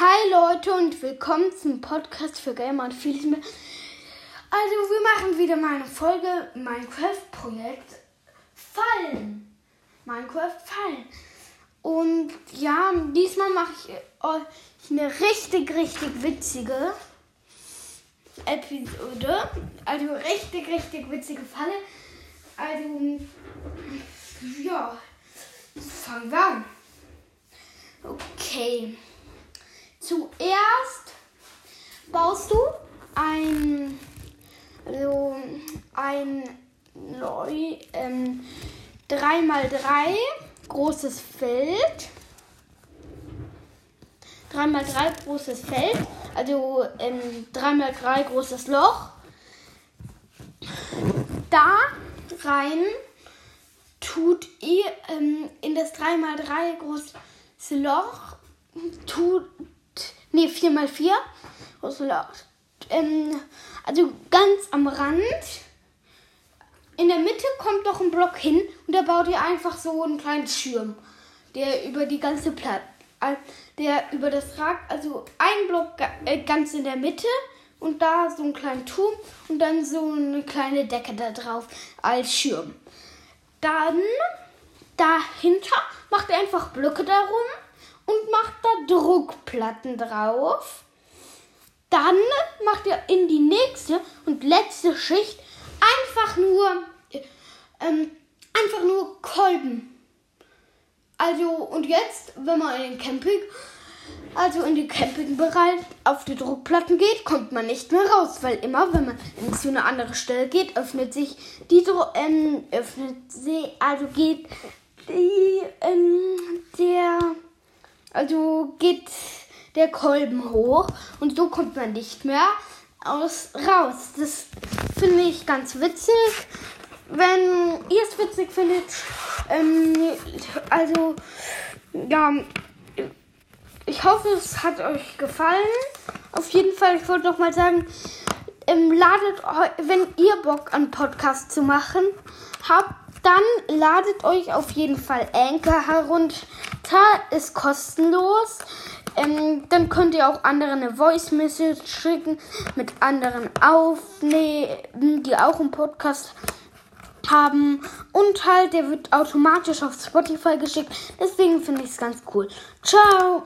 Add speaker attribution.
Speaker 1: Hi Leute und willkommen zum Podcast für Gamer und vieles mehr. Also wir machen wieder mal eine Folge Minecraft Projekt Fallen. Minecraft Fallen. Und ja, diesmal mache ich euch eine richtig, richtig witzige Episode. Also richtig, richtig witzige Falle. Also ja, fangen wir an. Okay. Zuerst baust du ein, also ein neu, ähm, 3x3 großes Feld. 3x3 großes Feld, also ähm, 3x3 großes Loch. Da rein tut ihr ähm, in das 3x3 große Loch, tut Nee, 4x4. Ähm, also ganz am Rand. In der Mitte kommt noch ein Block hin und da baut ihr einfach so einen kleinen Schirm, der über die ganze Platte, der über das Rad, also ein Block äh, ganz in der Mitte und da so einen kleinen Turm und dann so eine kleine Decke da drauf als Schirm. Dann dahinter macht ihr einfach Blöcke darum und macht da Druckplatten drauf. Dann macht ihr in die nächste und letzte Schicht einfach nur ähm, einfach nur Kolben. Also und jetzt, wenn man in den Camping, also in den Campingbereich auf die Druckplatten geht, kommt man nicht mehr raus, weil immer, wenn man zu einer anderen Stelle geht, öffnet sich die ähm, öffnet sie, also geht die ähm, der also geht der Kolben hoch und so kommt man nicht mehr aus raus. Das finde ich ganz witzig. Wenn ihr es witzig findet, ähm, also ja, ich hoffe, es hat euch gefallen. Auf jeden Fall, ich wollte noch mal sagen, ähm, ladet wenn ihr Bock an Podcast zu machen habt, dann ladet euch auf jeden Fall Anchor herunter. Ist kostenlos. Ähm, dann könnt ihr auch anderen eine Voice Message schicken, mit anderen aufnehmen, die auch einen Podcast haben. Und halt, der wird automatisch auf Spotify geschickt. Deswegen finde ich es ganz cool. Ciao!